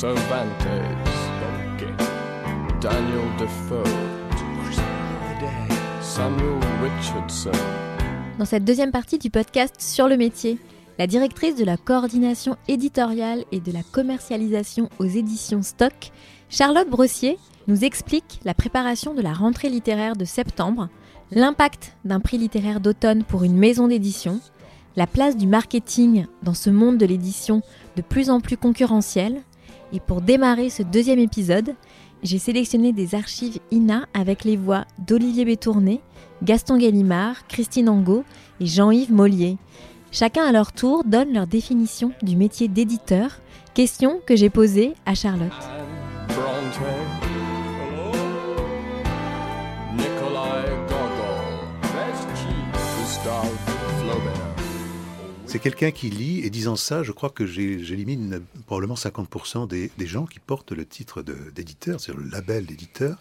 Cervantes, Daniel Defoe, Samuel Richardson. Dans cette deuxième partie du podcast Sur le métier, la directrice de la coordination éditoriale et de la commercialisation aux éditions Stock, Charlotte Brossier, nous explique la préparation de la rentrée littéraire de septembre, l'impact d'un prix littéraire d'automne pour une maison d'édition, la place du marketing dans ce monde de l'édition de plus en plus concurrentiel. Et pour démarrer ce deuxième épisode, j'ai sélectionné des archives INA avec les voix d'Olivier Bétourné, Gaston Gallimard, Christine Angot et Jean-Yves Mollier. Chacun à leur tour donne leur définition du métier d'éditeur, question que j'ai posée à Charlotte. C'est quelqu'un qui lit, et disant ça, je crois que j'élimine probablement 50% des, gens qui portent le titre d'éditeur, c'est le label d'éditeur,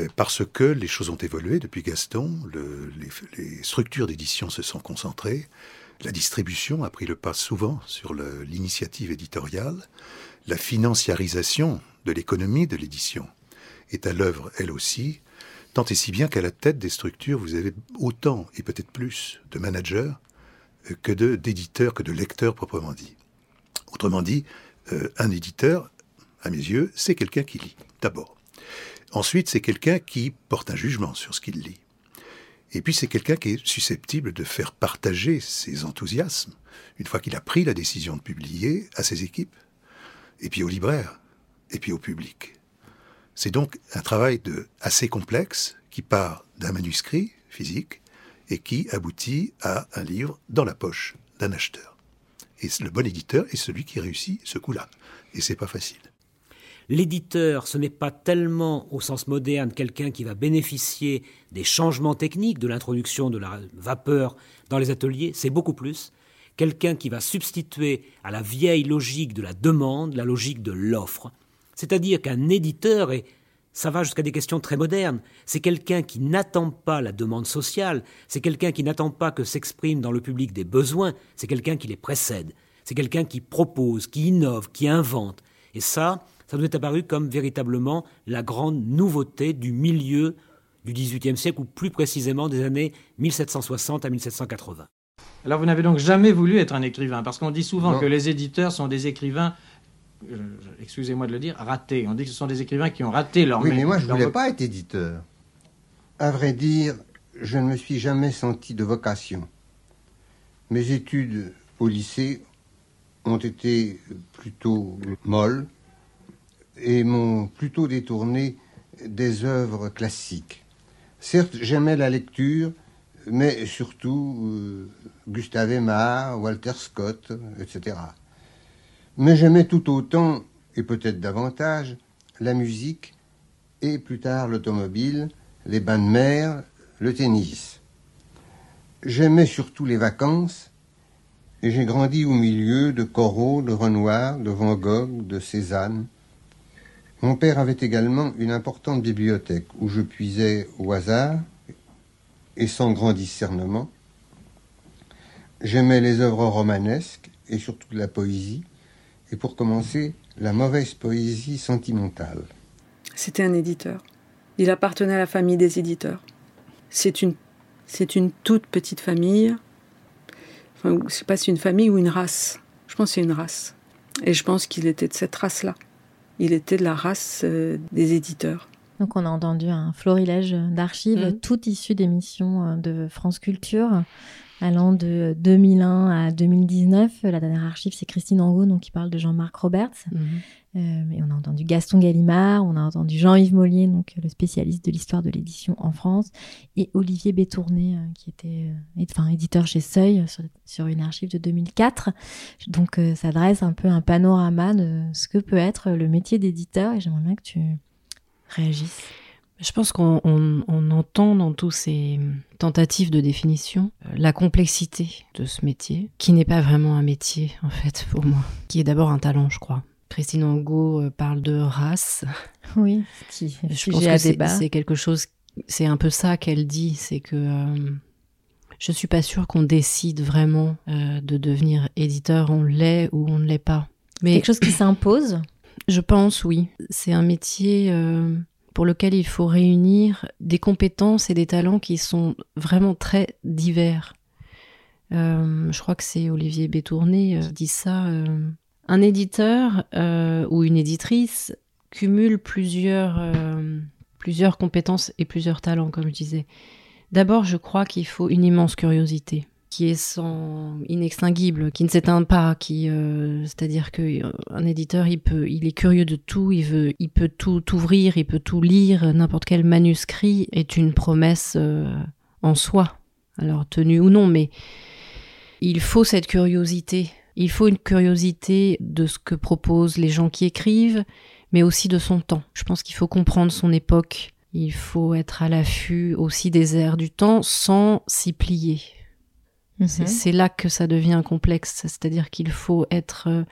euh, parce que les choses ont évolué depuis Gaston, le, les, les, structures d'édition se sont concentrées, la distribution a pris le pas souvent sur l'initiative éditoriale, la financiarisation de l'économie de l'édition est à l'œuvre elle aussi, tant et si bien qu'à la tête des structures, vous avez autant et peut-être plus de managers que d'éditeurs, que de lecteurs proprement dit. Autrement dit, euh, un éditeur, à mes yeux, c'est quelqu'un qui lit, d'abord. Ensuite, c'est quelqu'un qui porte un jugement sur ce qu'il lit. Et puis, c'est quelqu'un qui est susceptible de faire partager ses enthousiasmes, une fois qu'il a pris la décision de publier, à ses équipes, et puis aux libraires, et puis au public. C'est donc un travail de, assez complexe qui part d'un manuscrit physique et qui aboutit à un livre dans la poche d'un acheteur. Et le bon éditeur est celui qui réussit ce coup-là. Et c'est pas facile. L'éditeur, ce n'est pas tellement au sens moderne quelqu'un qui va bénéficier des changements techniques, de l'introduction de la vapeur dans les ateliers, c'est beaucoup plus quelqu'un qui va substituer à la vieille logique de la demande la logique de l'offre. C'est-à-dire qu'un éditeur est ça va jusqu'à des questions très modernes. C'est quelqu'un qui n'attend pas la demande sociale, c'est quelqu'un qui n'attend pas que s'expriment dans le public des besoins, c'est quelqu'un qui les précède, c'est quelqu'un qui propose, qui innove, qui invente. Et ça, ça nous est apparu comme véritablement la grande nouveauté du milieu du XVIIIe siècle, ou plus précisément des années 1760 à 1780. Alors vous n'avez donc jamais voulu être un écrivain, parce qu'on dit souvent non. que les éditeurs sont des écrivains excusez-moi de le dire, ratés. On dit que ce sont des écrivains qui ont raté leur Oui, mais moi, je ne voulais pas être éditeur. À vrai dire, je ne me suis jamais senti de vocation. Mes études au lycée ont été plutôt molles et m'ont plutôt détourné des œuvres classiques. Certes, j'aimais la lecture, mais surtout euh, Gustave Aimard, Walter Scott, etc. Mais j'aimais tout autant, et peut-être davantage, la musique et plus tard l'automobile, les bains de mer, le tennis. J'aimais surtout les vacances, et j'ai grandi au milieu de Corot, de Renoir, de Van Gogh, de Cézanne. Mon père avait également une importante bibliothèque où je puisais au hasard et sans grand discernement. J'aimais les œuvres romanesques et surtout la poésie et pour commencer, la mauvaise poésie sentimentale. C'était un éditeur. Il appartenait à la famille des éditeurs. C'est une, c'est une toute petite famille. Enfin, je ne sais pas si une famille ou une race. Je pense que c'est une race. Et je pense qu'il était de cette race-là. Il était de la race euh, des éditeurs. Donc on a entendu un florilège d'archives, mmh. toutes issues d'émissions de France Culture. Allant de 2001 à 2019. La dernière archive, c'est Christine Angot, donc qui parle de Jean-Marc Roberts. Mhm. Euh, et on a entendu Gaston Gallimard, on a entendu Jean-Yves Mollier, donc le spécialiste de l'histoire de l'édition en France, et Olivier Bétourné, euh, qui était euh, enfin, éditeur chez Seuil sur, sur une archive de 2004. Donc euh, ça dresse un peu un panorama de ce que peut être le métier d'éditeur, et j'aimerais bien que tu réagisses. Je pense qu'on on- on entend dans tous ces tentatives de définition euh, la complexité de ce métier, qui n'est pas vraiment un métier en fait pour moi, qui est d'abord un talent, je crois. Christine Angot euh, parle de race. Oui, qui Je pense que c'est quelque chose, c'est un peu ça qu'elle dit, c'est que euh, je suis pas sûre qu'on décide vraiment euh, de devenir éditeur, on l'est ou on ne l'est pas. Mais Quelque chose qui s'impose? je pense, oui. C'est un métier euh, pour lequel il faut réunir des compétences et des talents qui sont vraiment très divers. Euh, je crois que c'est Olivier Bétourné euh, qui dit ça. euh, un éditeur ou une éditrice cumule plusieurs, plusieurs compétences et plusieurs talents, comme je disais. D'abord, je crois qu'il faut une immense curiosité qui est inextinguible, qui ne s'éteint pas, qui euh, c'est-à-dire que euh, un éditeur il peut il est curieux de tout, il veut il peut tout ouvrir, il peut tout lire, n'importe quel manuscrit est une promesse euh, en soi. Alors tenue ou non, mais il faut cette curiosité. Il faut une curiosité de ce que proposent les gens qui écrivent, mais aussi de son temps. Je pense qu'il faut comprendre son époque. Il faut être à l'affût aussi des airs du temps sans s'y plier. C'est- Mhm. C'est là que ça devient complexe, c'est-à-dire qu'il faut être euh,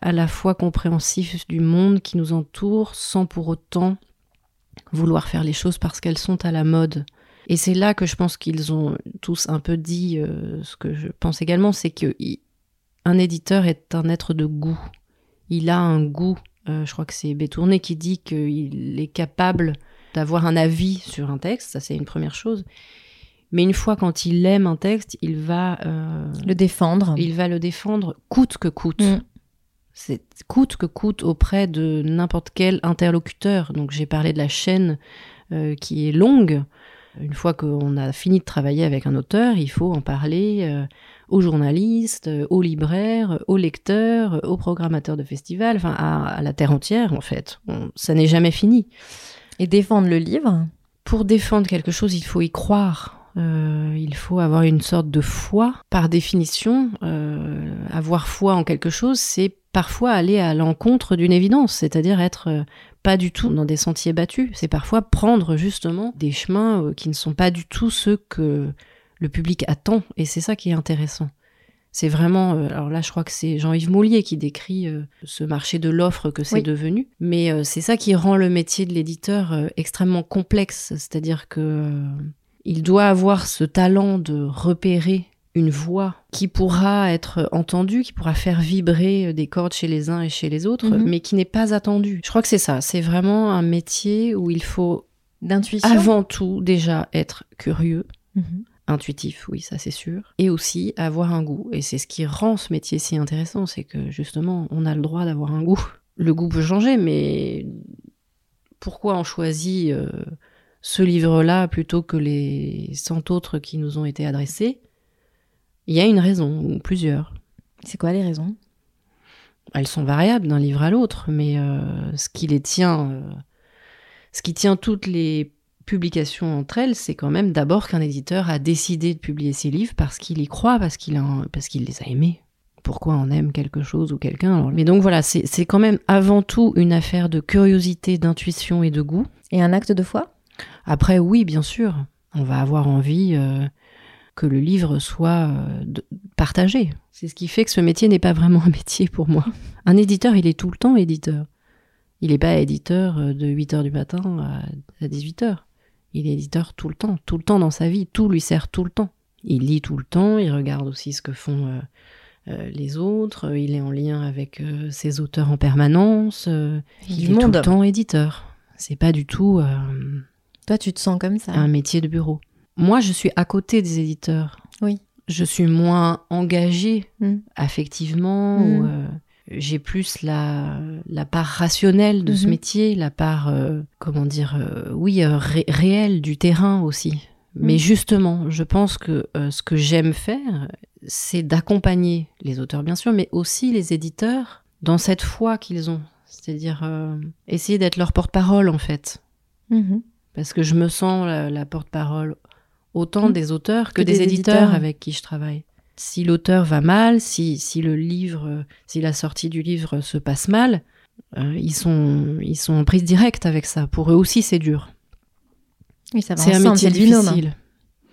à la fois compréhensif du monde qui nous entoure sans pour autant vouloir faire les choses parce qu'elles sont à la mode. Et c'est là que je pense qu'ils ont tous un peu dit euh, ce que je pense également, c'est que il- un éditeur est un être de goût. Il a un goût. euh, je crois que c'est Bétourné qui dit qu'il est capable d'avoir un avis sur un texte. Ça, c'est une première chose. Mais une fois quand il aime un texte, il va euh, Le défendre. il va le défendre coûte que coûte. Mm. C'est coûte que coûte auprès de n'importe quel interlocuteur. Donc j'ai parlé de la chaîne euh, qui est longue. Une fois qu'on a fini de travailler avec un auteur, il faut en parler euh, aux journalistes, aux libraires, aux lecteurs, aux programmateurs de festivals, enfin à, à la terre entière en fait. On- ça n'est jamais fini. Et défendre le livre. Pour défendre quelque chose, il faut y croire. Euh, il faut avoir une sorte de foi. Par définition, euh, avoir foi en quelque chose, c'est parfois aller à l'encontre d'une évidence, c'est-à-dire être euh, pas du tout dans des sentiers battus. C'est parfois prendre justement des chemins qui ne sont pas du tout ceux que le public attend. Et c'est ça qui est intéressant. C'est vraiment, alors là je crois que c'est Jean-Yves Moulier qui décrit ce marché de l'offre que c'est Oui. devenu, mais c'est ça qui rend le métier de l'éditeur extrêmement complexe, c'est-à-dire que il doit avoir ce talent de repérer une voix qui pourra être entendue, qui pourra faire vibrer des cordes chez les uns et chez les autres, Mhm. mais qui n'est pas attendue. Je crois que c'est ça, c'est vraiment un métier où il faut D'intuition. avant tout déjà être curieux, Mhm. intuitif, oui, ça c'est sûr, et aussi avoir un goût. Et c'est ce qui rend ce métier si intéressant, c'est que justement, on a le droit d'avoir un goût. Le goût peut changer, mais pourquoi on choisit euh, ce livre-là plutôt que les cent autres qui nous ont été adressés Il y a une raison, ou plusieurs. C'est quoi les raisons? Elles sont variables d'un livre à l'autre, mais euh, ce qui les tient, euh, ce qui tient toutes les publications entre elles, c'est quand même d'abord qu'un éditeur a décidé de publier ses livres parce qu'il y croit, parce qu'il a- parce qu'il les a aimés. Pourquoi on aime quelque chose ou quelqu'un Mais donc voilà, c'est c'est quand même avant tout une affaire de curiosité, d'intuition et de goût. Et un acte de foi? Après, oui, bien sûr, on va avoir envie euh, que le livre soit euh, partagé. C'est ce qui fait que ce métier n'est pas vraiment un métier pour moi. Un éditeur, il est tout le temps éditeur. Il n'est pas éditeur euh, de 8h du matin à, à 18h. Il est éditeur tout le temps, tout le temps dans sa vie, tout lui sert tout le temps. Il lit tout le temps, il regarde aussi ce que font euh, les autres, il est en lien avec ses auteurs en permanence, Du il est tout le temps éditeur. C'est pas du tout... Toi, tu te sens comme ça un métier de bureau. Moi, je suis à côté des éditeurs. Oui. Je suis moins engagée Mm. affectivement. Mm. euh, j'ai plus la, la part rationnelle de ce Mhm. métier, la part, euh, comment dire, euh, oui, ré- réelle du terrain aussi. Mais Mm. justement, je pense que ce que j'aime faire, c'est d'accompagner les auteurs, bien sûr, mais aussi les éditeurs dans cette foi qu'ils ont. C'est-à-dire essayer d'être leur porte-parole, en fait. Parce que je me sens la, la porte-parole autant Mm. des auteurs que, Que des, des éditeurs, éditeurs. avec qui je travaille. Si l'auteur va mal, si, si le livre, si la sortie du livre se passe mal, euh, ils, sont, ils sont en prise directe avec ça. Pour eux aussi, c'est dur. Oui, ça va C'est un métier difficile.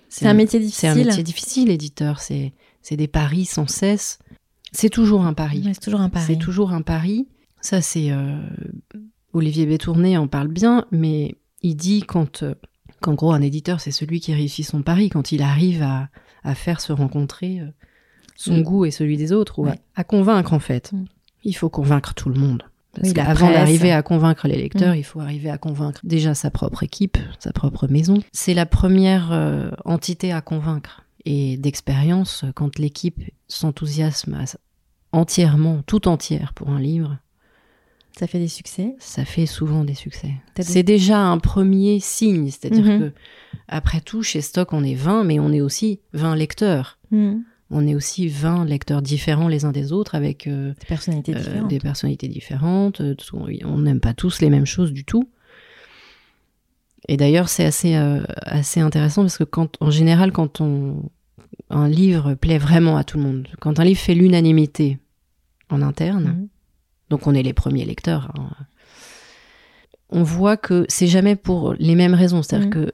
C'est un métier C'est un difficile. métier difficile, éditeur. C'est c'est des paris sans cesse. C'est toujours un pari. Ouais, c'est toujours un pari. C'est toujours un pari. Ça, c'est euh, Olivier Bétourné en parle bien, mais il dit quand, euh, qu'en gros, un éditeur, c'est celui qui réussit son pari quand il arrive à, à faire se rencontrer euh, son Mm. goût et celui des autres, ou à- convaincre en fait. Mm. Il faut convaincre tout le monde. Parce qu'avant d'arriver à convaincre les lecteurs, Mm. il faut arriver à convaincre déjà sa propre équipe, sa propre maison. C'est la première euh, entité à convaincre. Et d'expérience, quand l'équipe s'enthousiasme entièrement, tout entière pour un livre, Ça fait des succès. ça fait souvent des succès. C'est déjà un premier signe, c'est-à-dire Mhm. que après tout, chez Stock, on est 20, mais on est aussi 20 lecteurs. Mhm. On est aussi 20 lecteurs différents les uns des autres, avec euh, Des personnalités euh, différentes. des personnalités différentes. euh, On n'aime pas tous les mêmes choses du tout. Et d'ailleurs, c'est assez, euh, assez intéressant parce que quand, en général, quand on, un livre plaît vraiment à tout le monde, quand un livre fait l'unanimité en interne, Mhm. Donc on est les premiers lecteurs, hein, on voit que c'est jamais pour les mêmes raisons. C'est-à-dire Mhm. que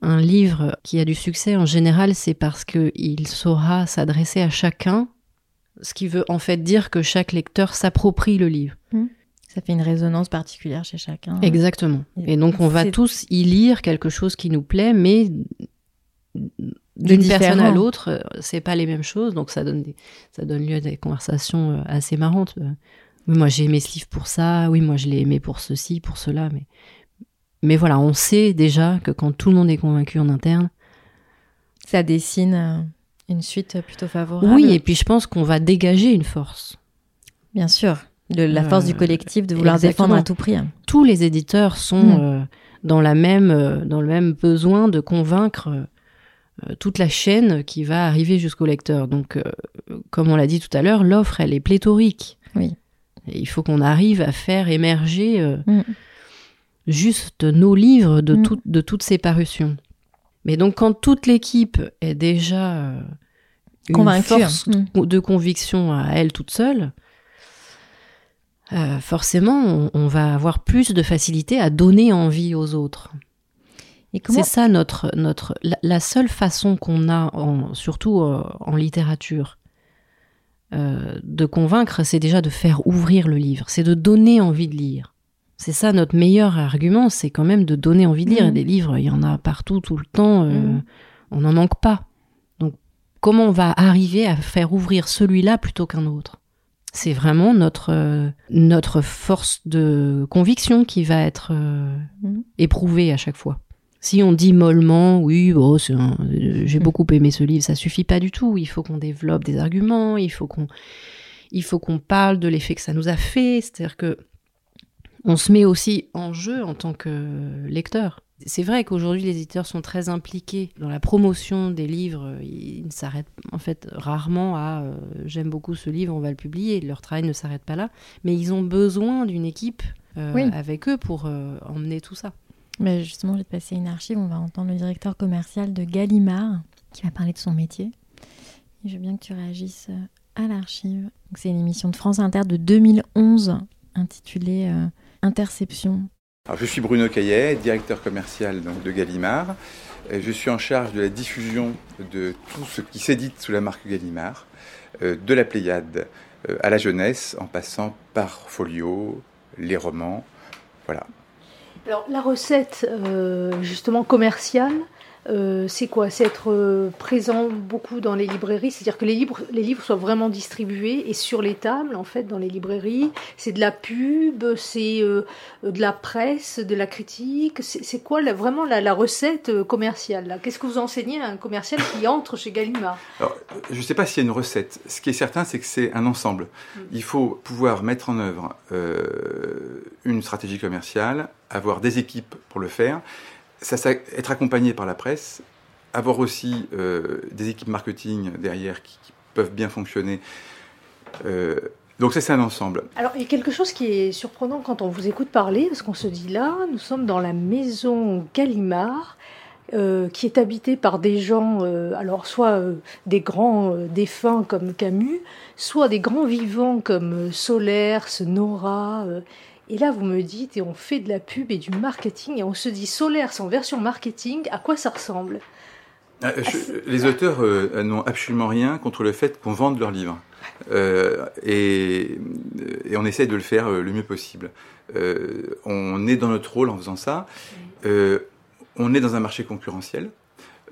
un livre qui a du succès, en général, c'est parce qu'il saura s'adresser à chacun, ce qui veut en fait dire que chaque lecteur s'approprie le livre. Ça fait une résonance particulière chez chacun. Exactement. Et donc on va tous y lire quelque chose qui nous plaît, mais d'une personne à l'autre, euh, c'est pas les mêmes choses, donc ça donne, des, ça donne lieu à des conversations euh, assez marrantes. Oui, moi j'ai aimé ce livre pour ça, oui, moi je l'ai aimé pour ceci, pour cela, mais, mais voilà, on sait déjà que quand tout le monde est convaincu en interne, Ça dessine euh, une suite plutôt favorable. oui, et puis je pense qu'on va dégager une force. Bien sûr. De la Euh, force du collectif de vouloir exactement. défendre à tout prix. tous les éditeurs sont Mm. euh, dans, la même, dans le même besoin de convaincre toute la chaîne qui va arriver jusqu'au lecteur. Donc, euh, comme on l'a dit tout à l'heure, l'offre, elle est pléthorique. Et il faut qu'on arrive à faire émerger euh, Mm. juste nos livres de, Mm. tout- de toutes ces parutions. Mais donc, quand toute l'équipe est déjà euh, une Convaincue, force mm. de conviction à elle toute seule, euh, forcément, on, on va avoir plus de facilité à donner envie aux autres. Et C'est ça notre, notre la, la seule façon qu'on a, en- surtout en littérature, euh, de convaincre, c'est déjà de faire ouvrir le livre, c'est de donner envie de lire. C'est ça notre meilleur argument, c'est quand même de donner envie de lire. Mhm. Des livres, il y en a partout, tout le temps, euh, Mhm. on n'en manque pas. Donc, comment on va arriver à faire ouvrir celui-là plutôt qu'un autre? C'est vraiment notre, euh, notre force de conviction qui va être Mhm. éprouvée à chaque fois. Si on dit mollement, oui, un- euh, j'ai beaucoup aimé ce livre, ça suffit pas du tout. Il faut qu'on développe des arguments, il faut qu'on, il faut qu'on parle de l'effet que ça nous a fait. C'est-à-dire que on se met aussi en jeu en tant que lecteur. C'est vrai qu'aujourd'hui les éditeurs sont très impliqués dans la promotion des livres. Ils ne s'arrêtent en fait rarement à euh, j'aime beaucoup ce livre, on va le publier. Leur travail ne s'arrête pas là, mais ils ont besoin d'une équipe euh, Oui. avec eux pour euh, emmener tout ça. Mais justement, je vais te passer une archive. On va entendre le directeur commercial de Gallimard qui va parler de son métier. Et je veux bien que tu réagisses euh, à l'archive. C'est une émission de France Inter de 2011 intitulée euh, Interception. Alors, je suis Bruno Caillet, directeur commercial de Gallimard. Je suis en charge de la diffusion de tout ce qui s'édite sous la marque Gallimard, euh, de la Pléiade à la jeunesse, en passant par Folio, les romans. Voilà. Alors la recette euh, justement commerciale, euh, c'est quoi? C'est être euh, présent beaucoup dans les librairies, c'est-à-dire que les livres, les livres soient vraiment distribués et sur les tables en fait dans les librairies. C'est de la pub, c'est euh, de la presse, de la critique. C'est quoi la- vraiment la, la recette commerciale Qu'est-ce que vous enseignez à un commercial qui entre chez Gallimard? Alors, je ne sais pas s'il y a une recette. Ce qui est certain, c'est que c'est un ensemble. Il faut pouvoir mettre en œuvre euh, une stratégie commerciale, avoir des équipes pour le faire, être accompagné par la presse, avoir aussi euh, des équipes marketing derrière qui, peuvent bien fonctionner. Euh, donc ça, c'est un ensemble. Alors, il y a quelque chose qui est surprenant quand on vous écoute parler, parce qu'on se dit là, nous sommes dans la maison Gallimard, euh, qui est habitée par des gens, alors soit des grands défunts comme Camus, soit des grands vivants comme Solers, Nora. Euh, et là, vous me dites, et on fait de la pub et du marketing, et on se dit Solers en version marketing, à quoi ça ressemble? Euh, je- les auteurs euh, n'ont absolument rien contre le fait qu'on vende leurs livres. Euh, et, et on essaie de le faire euh, le mieux possible. Euh, on est dans notre rôle en faisant ça. Euh, on est dans un marché concurrentiel.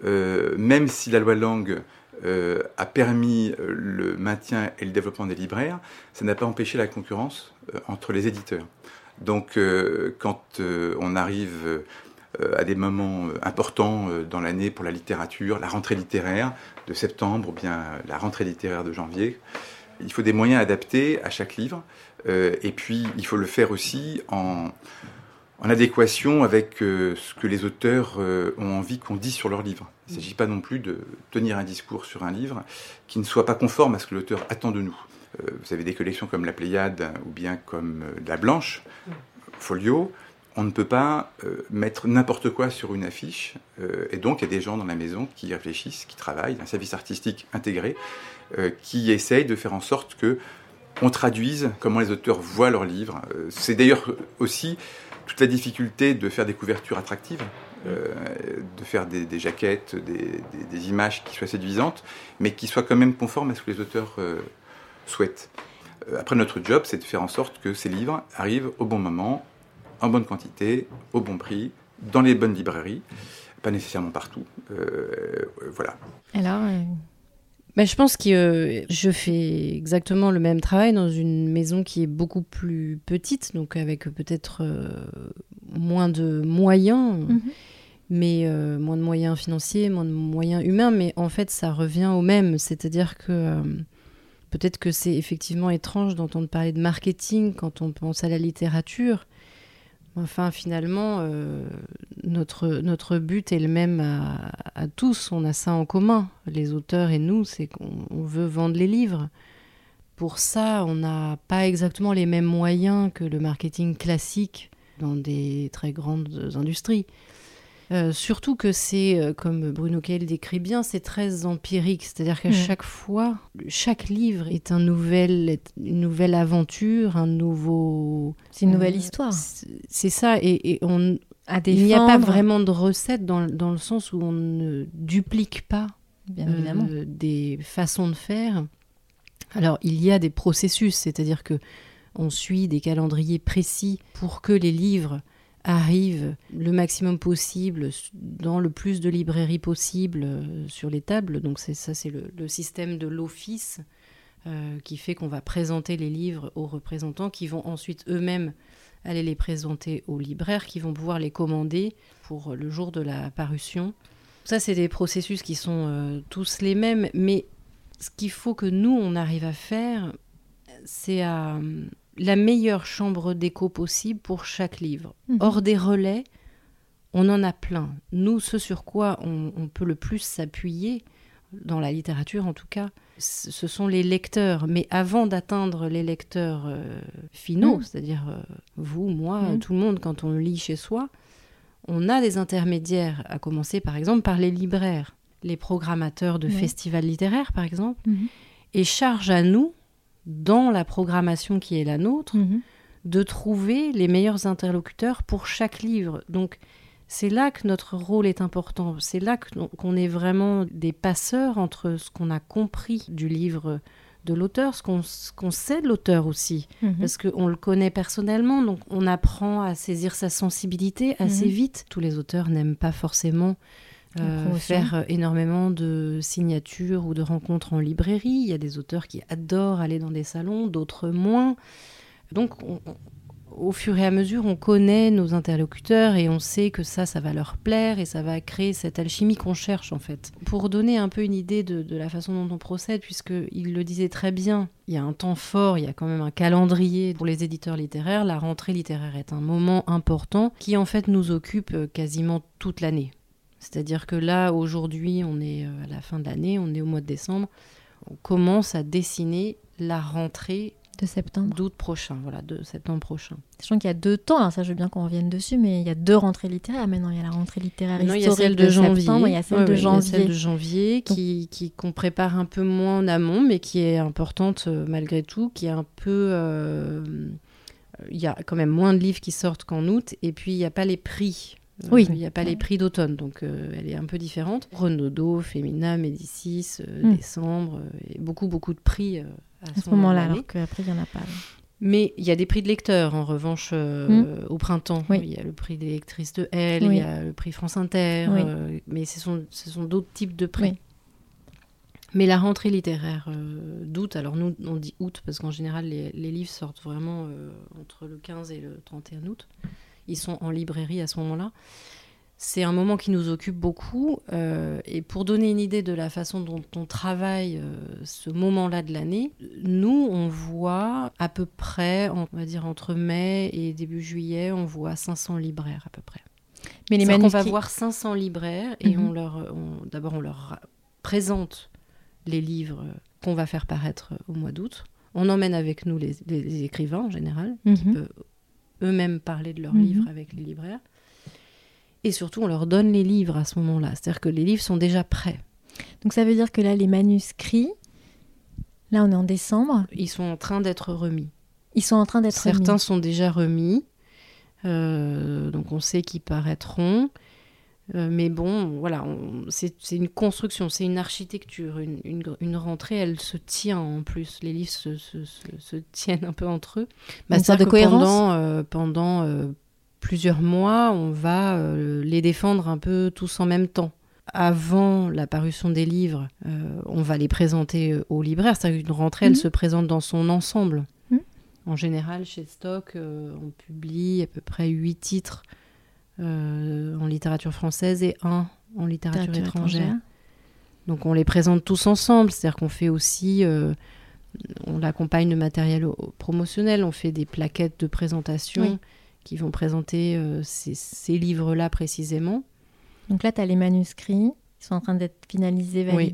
Euh, même si la loi Langue euh, a permis euh, le maintien et le développement des libraires, ça n'a pas empêché la concurrence euh, entre les éditeurs. Donc, euh, quand euh, on arrive euh, à des moments importants dans l'année pour la littérature, la rentrée littéraire de septembre ou bien la rentrée littéraire de janvier, il faut des moyens adaptés à chaque livre. Et puis, il faut le faire aussi en, adéquation avec ce que les auteurs ont envie qu'on dise sur leur livre. Il ne s'agit pas non plus de tenir un discours sur un livre qui ne soit pas conforme à ce que l'auteur attend de nous. Euh, vous avez des collections comme La Pléiade ou bien comme euh, La Blanche, Folio. On ne peut pas euh, mettre n'importe quoi sur une affiche. et donc, il y a des gens dans la maison qui réfléchissent, qui travaillent, un service artistique intégré, qui essaye de faire en sorte que on traduise comment les auteurs voient leurs livres. C'est d'ailleurs aussi toute la difficulté de faire des couvertures attractives, de faire des, jaquettes, des images qui soient séduisantes, mais qui soient quand même conformes à ce que les auteurs euh, souhaitent. Euh, Après, notre job, c'est de faire en sorte que ces livres arrivent au bon moment, en bonne quantité, au bon prix, dans les bonnes librairies, pas nécessairement partout. Euh, voilà. Alors, euh, Ben, je pense que euh, je fais exactement le même travail dans une maison qui est beaucoup plus petite, donc avec peut-être euh, moins de moyens, Mhm. mais euh, moins de moyens financiers, moins de moyens humains, mais en fait ça revient au même, c'est-à-dire que euh, peut-être que c'est effectivement étrange d'entendre parler de marketing quand on pense à la littérature. Enfin, finalement, euh, notre, but est le même à, tous. On a ça en commun, les auteurs et nous, c'est qu'on on veut vendre les livres. Pour ça, on n'a pas exactement les mêmes moyens que le marketing classique dans des très grandes industries. Euh, surtout que c'est, euh, comme Bruno Kael décrit bien, c'est très empirique. C'est-à-dire qu'à Mm. chaque fois, chaque livre est un nouvel, une nouvelle aventure, un nouveau... C'est une nouvelle Euh, histoire. c'est- ça. Et, et on, À il n'y a pas vraiment de recette dans, dans le sens où on ne duplique pas Bien évidemment. des façons de faire. Alors, il y a des processus, c'est-à-dire que on suit des calendriers précis pour que les livres arrivent le maximum possible dans le plus de librairies possible euh, sur les tables. Donc ça, c'est le, système de l'office euh, qui fait qu'on va présenter les livres aux représentants qui vont ensuite eux-mêmes aller les présenter aux libraires qui vont pouvoir les commander pour le jour de la parution. Ça, c'est des processus qui sont euh, tous les mêmes, mais ce qu'il faut que nous, on arrive à faire, c'est à la meilleure chambre d'écho possible pour chaque livre. Mhm. Hors des relais, on en a plein. Nous, ce sur quoi on, on peut le plus s'appuyer, dans la littérature en tout cas, ce sont les lecteurs. Mais avant d'atteindre les lecteurs euh, finaux, Mhm. c'est-à-dire euh, vous, moi, Mhm. tout le monde, quand on lit chez soi, on a des intermédiaires, à commencer par exemple par les libraires, les programmateurs de festivals littéraires par exemple, et charge à nous, dans la programmation qui est la nôtre, Mhm. de trouver les meilleurs interlocuteurs pour chaque livre. Donc c'est là que notre rôle est important, c'est là qu'on est vraiment des passeurs entre ce qu'on a compris du livre de l'auteur, ce qu'on sait de l'auteur aussi, Mhm. parce qu'on le connaît personnellement, donc on apprend à saisir sa sensibilité assez Mhm. vite. Tous les auteurs n'aiment pas forcément euh, faire euh, énormément de signatures ou de rencontres en librairie. Il y a des auteurs qui adorent aller dans des salons, d'autres moins. Donc, on- on- au fur et à mesure, on connaît nos interlocuteurs et on sait que ça, ça va leur plaire et ça va créer cette alchimie qu'on cherche en fait. Pour donner un peu une idée de, de la façon dont on procède, puisqu'il le disait très bien, il y a un temps fort, il y a quand même un calendrier pour les éditeurs littéraires. La rentrée littéraire est un moment important qui en fait nous occupe euh, quasiment toute l'année. C'est-à-dire que là, aujourd'hui, on est euh, à la fin de l'année, on est au mois de décembre, on commence à dessiner la rentrée de septembre. D'août prochain, voilà, de septembre prochain. Sachant qu'il y a deux temps, alors ça je veux bien qu'on revienne dessus, mais il y a deux rentrées littéraires. Maintenant, il y a la rentrée littéraire Maintenant, historique il y a celle de, janvier. septembre, il y a celle Ouais, de y a janvier. celle de janvier qui, qui- qu'on prépare un peu moins en amont, mais qui est importante euh, malgré tout, qui est un peu... euh, Il y a quand même moins de livres qui sortent qu'en août, et puis il n'y a pas les prix. Euh, Oui. Il n'y a pas les prix d'automne, donc euh, elle est un peu différente. Renaudot, Femina, Médicis, euh, Mm. Décembre, euh, et beaucoup, beaucoup de prix à, À ce moment-là, alors qu'après, il n'y en a pas. Mais il y a des prix de lecteurs, en revanche, euh, Mm. au printemps. Oui. Il y a le prix des lectrices de L, Oui. il y a le prix France Inter, Oui. mais ce sont, ce sont d'autres types de prix. Oui. Mais la rentrée littéraire d'août, alors nous on dit août parce qu'en général les, les livres sortent vraiment entre le 15 et le 31 août. Ils sont en librairie à ce moment-là. C'est un moment qui nous occupe beaucoup. euh, et pour donner une idée de la façon dont on travaille euh, ce moment-là de l'année, nous, on voit à peu près, on va dire entre mai et début juillet, on voit 500 libraires à peu près. Mais les qu'on va voir 500 libraires et Mhm. on leur, on- d'abord on leur présente les livres qu'on va faire paraître au mois d'août. On emmène avec nous les, les- les écrivains en général, qui Mhm. Eux-mêmes parler de leurs Mhm. livres avec les libraires. Et surtout, on leur donne les livres à ce moment-là. C'est-à-dire que les livres sont déjà prêts. Donc ça veut dire que là, les manuscrits, là on est en décembre, Ils sont en train d'être remis. ils sont en train d'être Certains remis. sont déjà remis. Euh, donc on sait qu'ils paraîtront. Euh, mais bon, voilà, c'est une construction, c'est une architecture. Une, une gr- une rentrée, elle se tient en plus. Les livres se, se- se- se tiennent un peu entre eux. Une sorte de cohérence Pendant, euh, pendant euh, plusieurs mois, on va les défendre un peu tous en même temps. Avant la parution des livres, on va les présenter aux libraires. C'est-à-dire qu'une rentrée, Mhm. elle se présente dans son ensemble. Mhm. En général, chez Stock, on publie à peu près huit titres en littérature française et un en littérature, Littérature étrangère. étrangère. Donc on les présente tous ensemble, c'est-à-dire qu'on fait aussi, euh, on l'accompagne de matériel promotionnel, on fait des plaquettes de présentation Oui. qui vont présenter euh, ces, ces livres-là précisément. Donc là, tu as les manuscrits, ils sont en train d'être finalisés, Oui.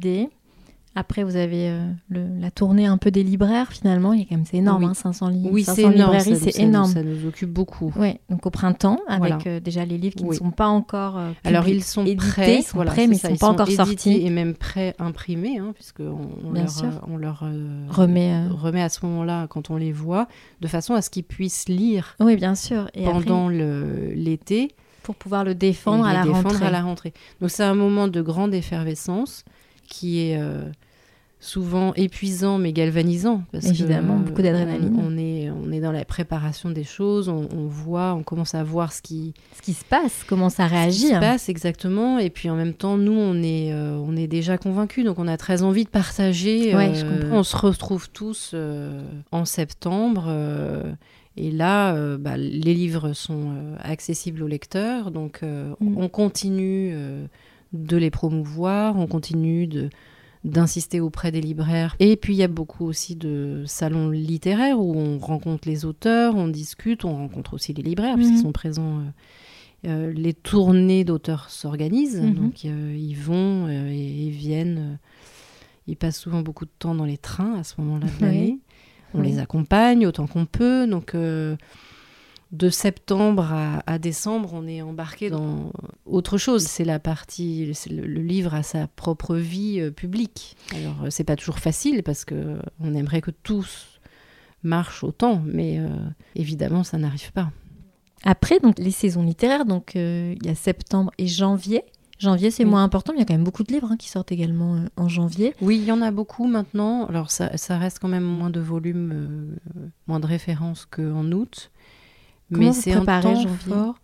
Après, vous avez euh, le- la tournée un peu des libraires, finalement. Il y a quand même, c'est énorme, Oui. hein, 500 livres. Oui, 500 c'est énorme, c'est énorme. ça nous occupe beaucoup. Ouais, donc au printemps, avec Voilà. euh, déjà les livres qui Oui. ne sont pas encore euh, Alors ils sont édités, prêts, ils sont voilà, prêts, mais ils ça, sont pas encore sortis. et même prêts imprimés, hein, puisque on, leur, euh, on leur Remet, remet à ce moment-là quand on les voit, de façon à ce qu'ils puissent lire Oui, bien sûr. Et pendant l'été pour pouvoir le défendre à la défendre à la rentrée. Donc c'est un moment de grande effervescence qui est euh, souvent épuisant mais galvanisant. Parce Évidemment, euh, beaucoup d'adrénaline. On, on est, on est dans la préparation des choses, on, on voit, on commence à voir ce qui, Ce qui se passe, comment ça ce qui réagit. se hein. passe exactement. Et puis en même temps, nous, on est, euh, on est déjà convaincus, donc on a très envie de partager. Ouais, euh, je comprends. On se retrouve tous euh, en septembre. et là, bah, les livres sont accessibles aux lecteurs, donc Mm. on continue de les promouvoir, on continue de d'insister auprès des libraires. Et puis il y a beaucoup aussi de salons littéraires où on rencontre les auteurs, on discute, on rencontre aussi les libraires Mhm. puisqu'ils sont présents. euh, euh, les tournées d'auteurs s'organisent, Mhm. donc euh, ils vont et ils viennent. ils passent souvent beaucoup de temps dans les trains à ce moment-là de Oui. l'année. On Oui. les accompagne autant qu'on peut. Donc, de septembre à, à décembre, on est embarqué dans autre chose. C'est la partie, c'est le, le livre a sa propre vie euh, publique. Alors, euh, c'est pas toujours facile parce que on aimerait que tous marchent autant, mais euh, évidemment, ça n'arrive pas. Après, donc les saisons littéraires, donc euh, il y a septembre et janvier. Janvier, c'est Oui. moins important, mais il y a quand même beaucoup de livres hein, qui sortent également euh, en janvier. Oui, il y en a beaucoup maintenant. Alors, ça, ça reste quand même moins de volume, euh, moins de références qu'en août. Comment mais c'est un temps fort.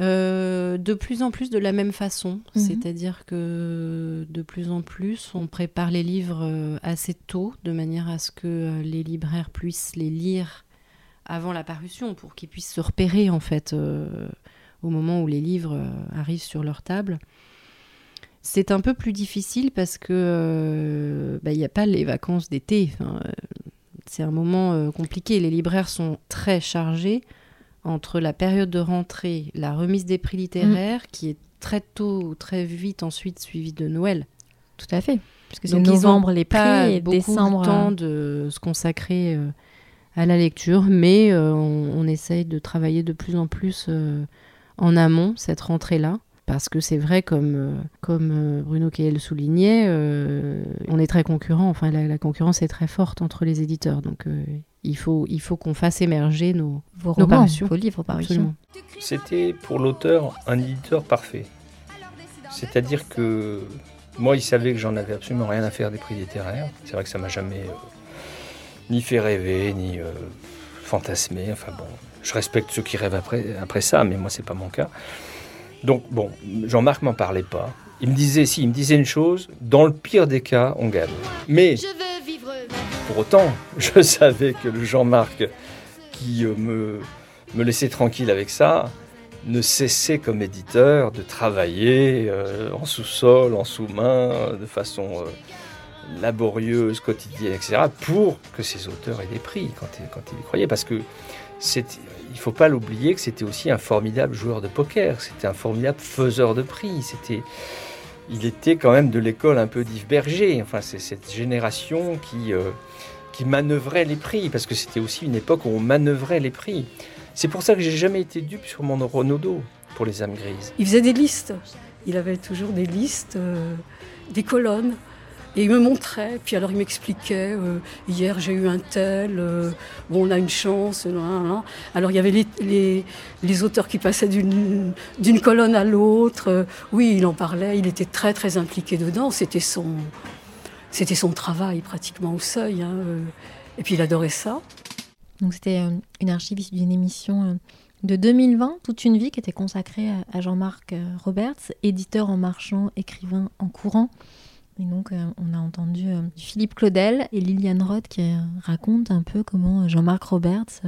Euh, de plus en plus de la même façon. Mhm. C'est-à-dire que de plus en plus, on prépare les livres euh, assez tôt, de manière à ce que euh, les libraires puissent les lire avant la parution pour qu'ils puissent se repérer en fait euh, au moment où les livres arrivent sur leur table. C'est un peu plus difficile parce que euh, bah, il n'y a pas les vacances d'été. Enfin, c'est un moment compliqué. Les libraires sont très chargés entre la période de rentrée, la remise des prix littéraires, qui est très tôt, très vite ensuite suivie de Noël. Tout à fait. Puisque c'est Donc ils novembre ont les pas prix et beaucoup décembre. de temps euh, de se consacrer euh, à la lecture, mais euh, on, on essaye de travailler de plus en plus euh, en amont cette rentrée-là. Parce que c'est vrai, comme, comme Bruno Caillé le soulignait, on est très concurrent. Enfin, la, la concurrence est très forte entre les éditeurs. Donc, il faut, il faut qu'on fasse émerger nos, Vos nos romans, parutions. vos livres parutions. C'était pour l'auteur un éditeur parfait. C'est-à-dire que moi, il savait que j'en avais absolument rien à faire des prix littéraires. C'est vrai que ça m'a jamais euh, ni fait rêver, ni euh, fantasmer. Enfin bon, je respecte ceux qui rêvent après, après ça, mais moi, c'est pas mon cas. Donc bon, Jean-Marc m'en parlait pas. Il me disait, si, il me disait une chose, dans le pire des cas, on gagne. Mais pour autant, je savais que le Jean-Marc qui euh, me, laissait tranquille avec ça ne cessait comme éditeur de travailler euh, en sous-sol, en sous-main, de façon euh, laborieuse, quotidienne, etc., pour que ses auteurs aient des prix quand quand il y croyait. Parce que il ne faut pas l'oublier que c'était aussi un formidable joueur de poker, c'était un formidable faiseur de prix, c'était il était quand même de l'école un peu d'Yves Berger. Enfin, c'est cette génération qui, euh, qui manœuvrait les prix, parce que c'était aussi une époque où on manœuvrait les prix. C'est pour ça que j'ai jamais été dupe sur mon Renaudot pour les âmes grises. Il faisait des listes. Il avait toujours des listes, euh, des colonnes. Et il me montrait, puis alors il m'expliquait, euh, hier j'ai eu un tel, euh, bon on a une chance, alors il y avait les, auteurs qui passaient d'une colonne à l'autre, Euh, oui il en parlait, il était très très impliqué dedans, c'était son, son travail pratiquement au seuil, hein, et puis il adorait ça. Donc c'était une archive d'une émission de 2020, toute une vie qui était consacrée à- Jean-Marc Roberts, éditeur en marchand, écrivain en courant. Et donc euh, on a entendu euh, Philippe Claudel et Liliane Roth qui euh, racontent un peu comment Jean-Marc Roberts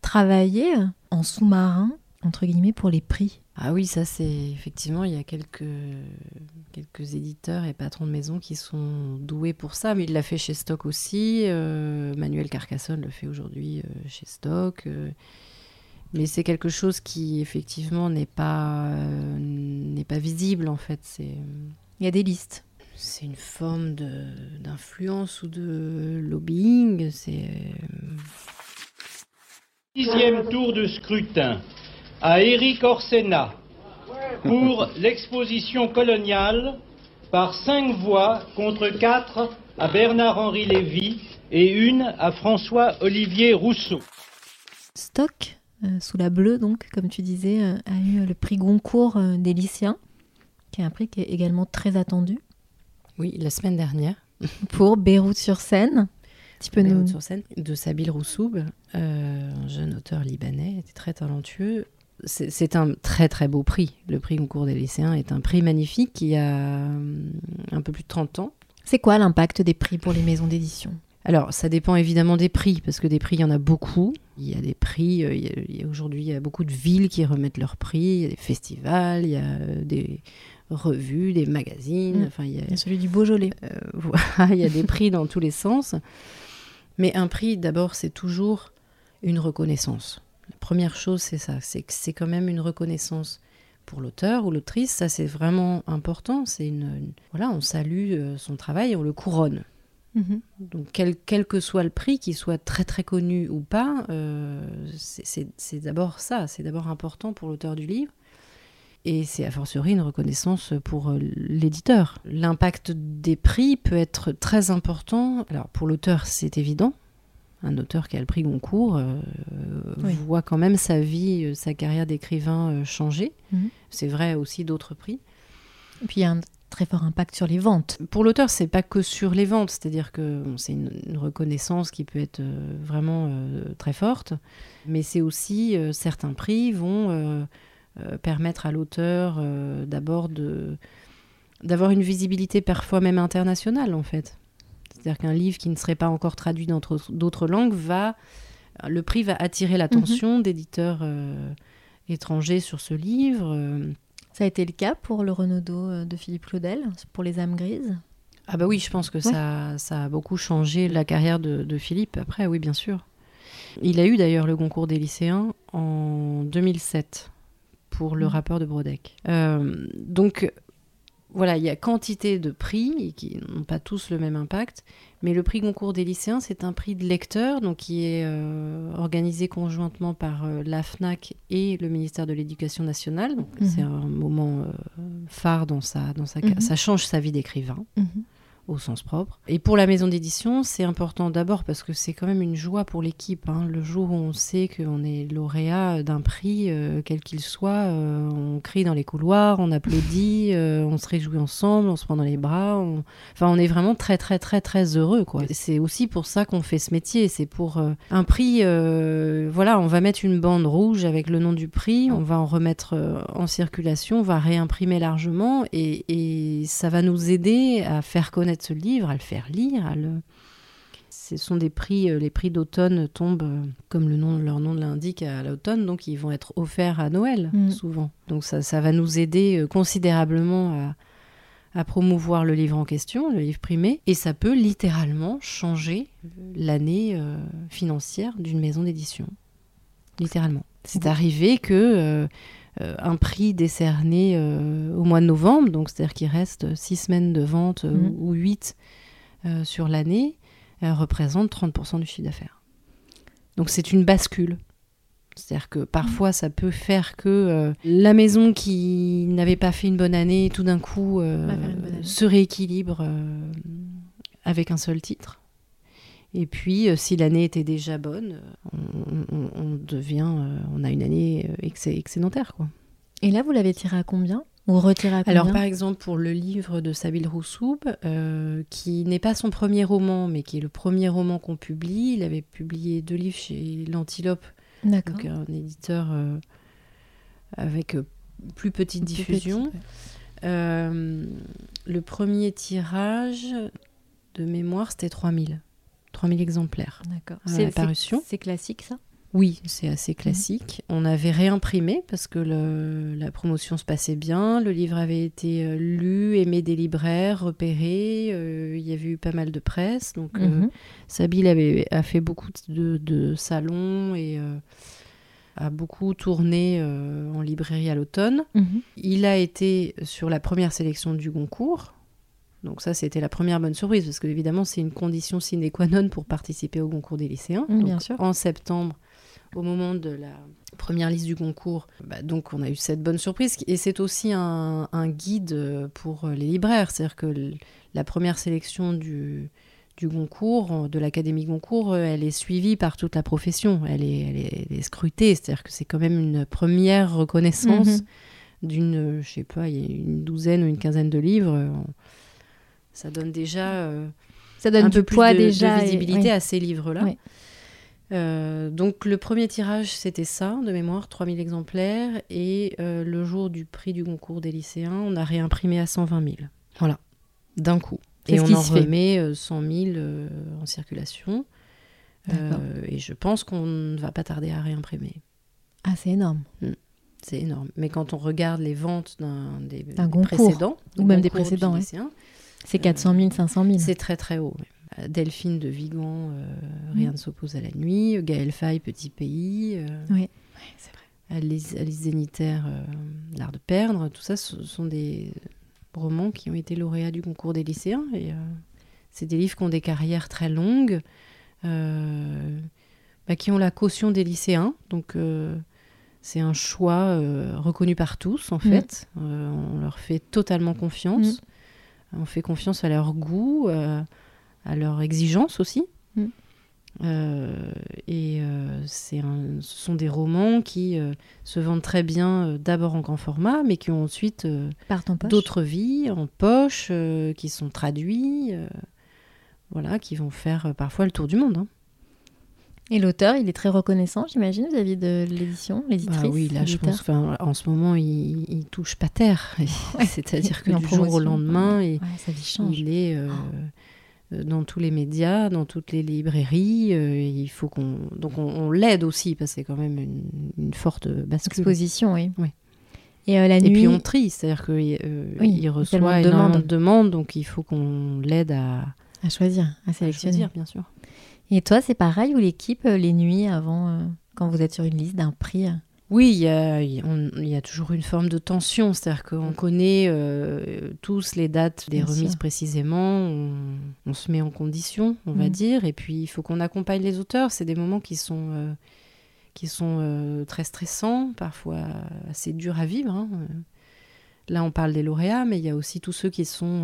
travaillait en sous-marin, entre guillemets, pour les prix. Ah oui, ça c'est effectivement, il y a quelques, quelques éditeurs et patrons de maison qui sont doués pour ça, mais il l'a fait chez Stock aussi. Manuel Carcassonne le fait aujourd'hui chez Stock. mais c'est quelque chose qui effectivement n'est pas, n'est pas visible en fait. Il y a des listes. C'est une forme de, d'influence ou de lobbying. C'est. euh, Sixième tour de scrutin à Éric Orsena pour l'exposition coloniale par cinq voix contre quatre à Bernard-Henri Lévy et une à François-Olivier Rousseau. Stock, euh, sous la bleue, donc, comme tu disais, euh, a eu le prix Goncourt euh, des lycéens, qui est un prix qui est également très attendu. Oui, la semaine dernière. Pour Beyrouth sur scène. Tu peux nous... sur scène de Sabil Roussoub, euh, un jeune auteur libanais, très talentueux. C'est un très très beau prix. Le prix Goncourt des lycéens est un prix magnifique qui a euh, un peu plus de 30 ans. C'est quoi l'impact des prix pour les maisons d'édition? Alors, ça dépend évidemment des prix, parce que des prix, il y en a beaucoup. Il y a des prix, euh, aujourd'hui, il y a beaucoup de villes qui remettent leurs prix, il y a des festivals, il y a euh, des revues, des magazines. Mm. Enfin, il y a, celui du Beaujolais. Euh, voilà, il y a des prix dans tous les sens. Mais un prix, d'abord, c'est toujours une reconnaissance. La première chose, c'est ça, c'est que c'est quand même une reconnaissance pour l'auteur ou l'autrice. Ça, c'est vraiment important. C'est une, une- voilà, on salue euh, son travail et on le couronne. Mhm. Donc, quel, quel que soit le prix, qu'il soit très très connu ou pas, euh, c'est d'abord ça, c'est d'abord important pour l'auteur du livre. Et c'est a fortiori une reconnaissance pour euh, l'éditeur. L'impact des prix peut être très important. Alors pour l'auteur, c'est évident. Un auteur qui a le prix Goncourt euh, Oui. voit quand même sa vie, euh, sa carrière d'écrivain changer. Mhm. C'est vrai aussi d'autres prix. Et puis il y a un très fort impact sur les ventes. Pour l'auteur, c'est pas que sur les ventes, c'est-à-dire que bon, c'est une, une reconnaissance qui peut être vraiment euh, très forte, mais c'est aussi euh, certains prix vont permettre à l'auteur euh, d'abord de d'avoir une visibilité parfois même internationale en fait. C'est-à-dire qu'un livre qui ne serait pas encore traduit dans d'autres- langues va le prix va attirer l'attention d'éditeurs euh, étrangers sur ce livre. euh. Ça a été le cas pour le Renaudot euh, de Philippe Claudel, pour Les âmes grises? Ah bah oui, je pense que Ouais. ça, ça a beaucoup changé la carrière de, de Philippe. Après, oui, bien sûr. Il a eu d'ailleurs le concours des lycéens en 2007 pour le Mhm. rappeur de Brodeck. Euh, donc voilà, il y a quantité de prix qui n'ont pas tous le même impact, mais le prix Goncourt des lycéens, c'est un prix de lecteur, donc qui est euh, organisé conjointement par euh, la FNAC et le ministère de l'Éducation nationale. Donc c'est un moment phare dans sa, dans sa, Mhm. ça change sa vie d'écrivain Mhm. Au sens propre. Et pour la maison d'édition, c'est important d'abord parce que c'est quand même une joie pour l'équipe. hein. Le jour où on sait qu'on est lauréat d'un prix, euh, quel qu'il soit, euh, on crie dans les couloirs, on applaudit, euh, on se réjouit ensemble, on se prend dans les bras. on- Enfin, on est vraiment très, très, très, très heureux. quoi. C'est aussi pour ça qu'on fait ce métier. C'est pour un prix. voilà, on va mettre une bande rouge avec le nom du prix, on va en remettre en circulation, on va réimprimer largement et, et ça va nous aider à faire connaître ce livre, à le faire lire, à le... Ce sont des prix, euh, les prix d'automne tombent, euh, comme le nom, leur nom l'indique, à l'automne, donc ils vont être offerts à Noël, Mm. souvent. Donc ça, ça va nous aider euh, considérablement à, à promouvoir le livre en question, le livre primé, et ça peut littéralement changer l'année financière d'une maison d'édition. Littéralement. C'est arrivé que euh, un prix décerné euh, au mois de novembre, donc c'est-à-dire qu'il reste six semaines de vente euh, Mhm. ou huit euh, sur l'année, euh, représente 30% du chiffre d'affaires. Donc c'est une bascule. C'est-à-dire que parfois ça peut faire que euh, la maison qui n'avait pas fait une bonne année, tout d'un coup, euh, se rééquilibre euh, avec un seul titre. Et puis, euh, si l'année était déjà bonne, euh, on, on- on devient, euh, on a une année ex- excédentaire, quoi. Et là, vous l'avez tiré à combien? Ou retiré à combien? Alors, par exemple, pour le livre de Sabil Roussoub, euh, qui n'est pas son premier roman, mais qui est le premier roman qu'on publie, il avait publié deux livres chez L'Antilope, donc un éditeur euh, avec plus petite Plus diffusion. petite, ouais. Euh, le premier tirage de mémoire, c'était 3000. 3000 exemplaires. D'accord. à C'est- la parution. C'est classique, ça? Oui, c'est assez classique. On avait réimprimé parce que le- la promotion se passait bien. Le livre avait été euh, lu, aimé des libraires, repéré. euh, il y avait eu pas mal de presse. Donc, euh, Mhm. Sabine avait, a fait beaucoup de, de salons et euh, a beaucoup tourné euh, en librairie à l'automne. Mhm. Il a été sur la première sélection du Goncourt. Donc ça, c'était la première bonne surprise, parce que évidemment, c'est une condition sine qua non pour participer au Goncourt des lycéens. Mm, Donc, bien sûr. En septembre, au moment de la première liste du Goncourt, bah, donc on a eu cette bonne surprise. Et c'est aussi un, un guide pour les libraires. C'est-à-dire que la première sélection du, du Goncourt, de l'Académie Goncourt, euh, elle est suivie par toute la profession. Elle est, elle est, elle est scrutée. C'est-à-dire que c'est quand même une première reconnaissance Mhm. d'une, je sais pas, une douzaine ou une quinzaine de livres. euh, Ça donne déjà euh, Ça donne un du peu plus poids de, déjà de et- visibilité oui. à ces livres-là. Oui. Euh, donc le premier tirage, c'était ça, de mémoire, 3000 exemplaires. Et euh, le jour du prix du concours des lycéens, on a réimprimé à 120 000. Voilà, d'un coup. Et on en fait. remet euh, 100 000 euh, en circulation. Et je pense qu'on ne va pas tarder à réimprimer. Ah, c'est énorme. Mm. C'est énorme. Mais quand on regarde les ventes d'un des, des précédents, Ou même des précédents, ouais. C'est 400 000, 500 000. c'est très très haut. Delphine de Vigan, euh, Mm. Rien ne s'oppose à la nuit. Gaël Faye, Petit Pays. euh, Oui, c'est vrai. Alice, Alice Zénitaire, euh, L'art de perdre. Tout ça, ce sont des romans qui ont été lauréats du concours des lycéens. Et c'est des livres qui ont des carrières très longues, bah, qui ont la caution des lycéens. Donc c'est un choix reconnu par tous, en Mm. fait. On leur fait totalement confiance. On fait confiance à leur goût, euh, à leur exigence aussi. Mm. Euh, et euh, c'est un- ce sont des romans qui se vendent très bien d'abord en grand format, mais qui ont ensuite en d'autres vies en poche, qui sont traduits, voilà, qui vont faire parfois le tour du monde. hein. Et l'auteur, il est très reconnaissant, j'imagine, vis-à-vis de l'édition, l'éditrice. Bah oui, là, je pense en ce moment, il, il touche pas terre. C'est-à-dire que du jour au lendemain, il, Ouais, est euh, euh, dans tous les médias, dans toutes les librairies. euh, il faut qu'on donc on, on l'aide aussi parce que c'est quand même une, une forte bascule. Exposition, oui. Oui. Et euh, la Et nuit. puis on trie, c'est-à-dire qu'il Oui, reçoit de énormément demandes. de demandes, donc il faut qu'on l'aide à, À choisir, à sélectionner. choisir, bien sûr. Et toi, c'est pareil ou l'équipe, euh, les nuits avant, euh, quand vous êtes sur une liste d'un prix euh, Oui, il y a, y a- on- il y a toujours une forme de tension, c'est-à-dire qu'on connaît euh, tous les dates des Bien remises sûr. précisément, on, on se met en condition, on va Mhm. dire, et puis il faut qu'on accompagne les auteurs. C'est des moments qui sont, euh, qui sont euh, très stressants, parfois assez durs à vivre. hein. Là, on parle des lauréats, mais il y a aussi tous ceux qui sont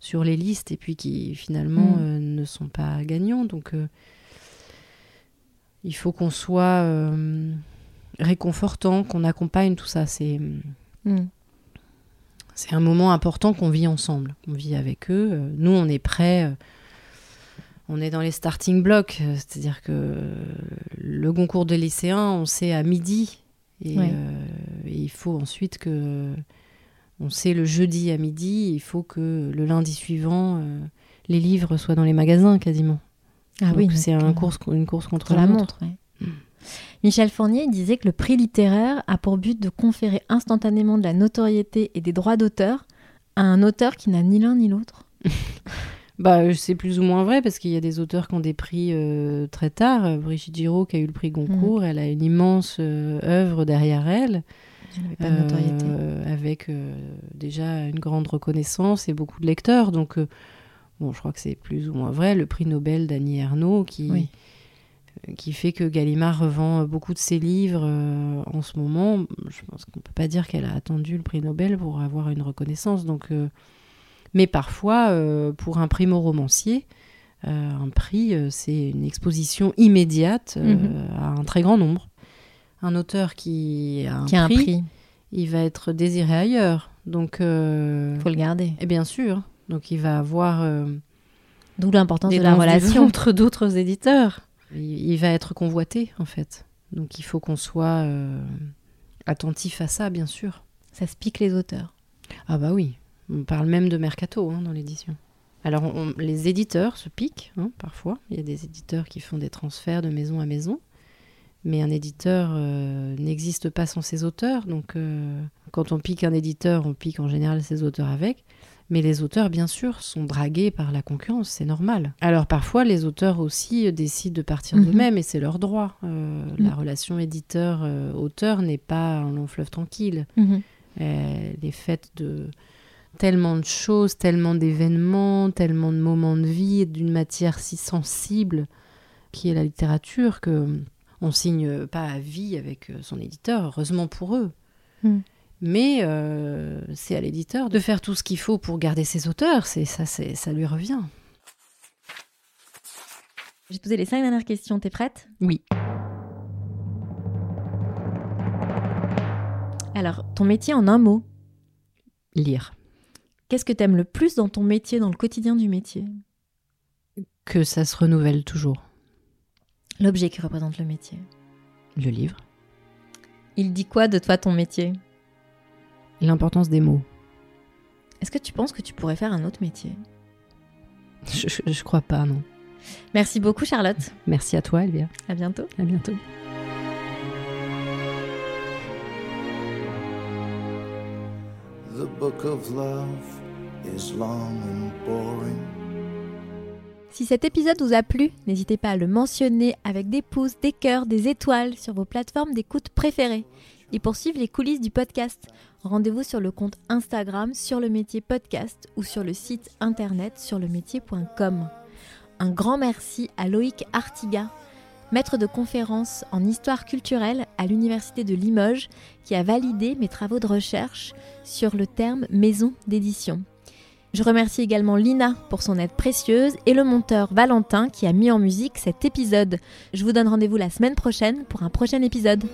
sur les listes et puis qui finalement Mhm. euh, ne sont pas gagnants. Donc, euh, il faut qu'on soit euh, réconfortant, qu'on accompagne tout ça. C'est Mm. c'est un moment important qu'on vit ensemble, qu'on vit avec eux. Nous, on est prêts. On est dans les starting blocks, c'est-à-dire que le concours de lycéens, on sait à midi. Et, Ouais. et il faut ensuite que. On sait le jeudi à midi, il faut que le lundi suivant, euh, les livres soient dans les magasins quasiment. Ah Donc oui, c'est un euh, course, une course contre, contre la montre. ouais. Michel Fournier disait que le prix littéraire a pour but de conférer instantanément de la notoriété et des droits d'auteur à un auteur qui n'a ni l'un ni l'autre. Bah, euh, c'est plus ou moins vrai parce qu'il y a des auteurs qui ont des prix euh, très tard. Brigitte Giraud qui a eu le prix Goncourt, elle a une immense œuvre derrière elle. Elle n'avait pas de notoriété. euh, avec euh, déjà une grande reconnaissance et beaucoup de lecteurs. Donc, euh, bon, je crois que c'est plus ou moins vrai. Le prix Nobel d'Annie Ernaux qui, Oui. qui fait que Gallimard revend beaucoup de ses livres euh, en ce moment. Je pense qu'on ne peut pas dire qu'elle a attendu le prix Nobel pour avoir une reconnaissance. Donc, euh, mais parfois, euh, pour un primo-romancier, un prix, c'est une exposition immédiate Mhm. à un très grand nombre. Un auteur qui a un, Qui a un prix, il va être désiré ailleurs. Donc, il faut le garder. Et bien sûr. Donc, il va avoir. euh, D'où l'importance de la relation. ventre d'autres éditeurs. Il, il va être convoité, en fait. Donc, il faut qu'on soit euh, attentif à ça, bien sûr. Ça se pique les auteurs. Ah, bah oui. On parle même de mercato hein, dans l'édition. Alors, on- les éditeurs se piquent, hein, parfois. Il y a des éditeurs qui font des transferts de maison à maison. Mais un éditeur euh, n'existe pas sans ses auteurs. Donc, euh, quand on pique un éditeur, on pique en général ses auteurs avec. Mais les auteurs, bien sûr, sont dragués par la concurrence, c'est normal. Alors parfois, les auteurs aussi euh, décident de partir Mhm. d'eux-mêmes et c'est leur droit. Euh, Mhm. La relation éditeur-auteur n'est pas un long fleuve tranquille. Elle est faite de tellement de choses, tellement d'événements, tellement de moments de vie, d'une matière si sensible qui est la littérature que on signe pas à vie avec euh, son éditeur, heureusement pour eux. Mm. Mais euh, c'est à l'éditeur de faire tout ce qu'il faut pour garder ses auteurs, c'est ça, c'est ça lui revient. Je vais te poser les cinq dernières questions. T'es prête? Oui. Alors, ton métier en un mot? Lire. Qu'est-ce que t'aimes le plus dans ton métier, dans le quotidien du métier? Que ça se renouvelle toujours. L'objet qui représente le métier. Le livre. Il dit quoi de toi ton métier? L'importance des mots. Est-ce que tu penses que tu pourrais faire un autre métier? Je, je, je crois pas, non. Merci beaucoup Charlotte. Merci à toi, Elvia. À bientôt. À bientôt. The book of love is long and boring. Si cet épisode vous a plu, n'hésitez pas à le mentionner avec des pouces, des cœurs, des étoiles sur vos plateformes d'écoute préférées. Et pour suivre les coulisses du podcast, rendez-vous sur le compte Instagram sur le métier podcast ou sur le site internet sur le métier.com. Un grand merci à Loïc Artiga, maître de conférence en histoire culturelle à l'Université de Limoges, qui a validé mes travaux de recherche sur le terme maison d'édition. Je remercie également Lina pour son aide précieuse et le monteur Valentin qui a mis en musique cet épisode. Je vous donne rendez-vous la semaine prochaine pour un prochain épisode.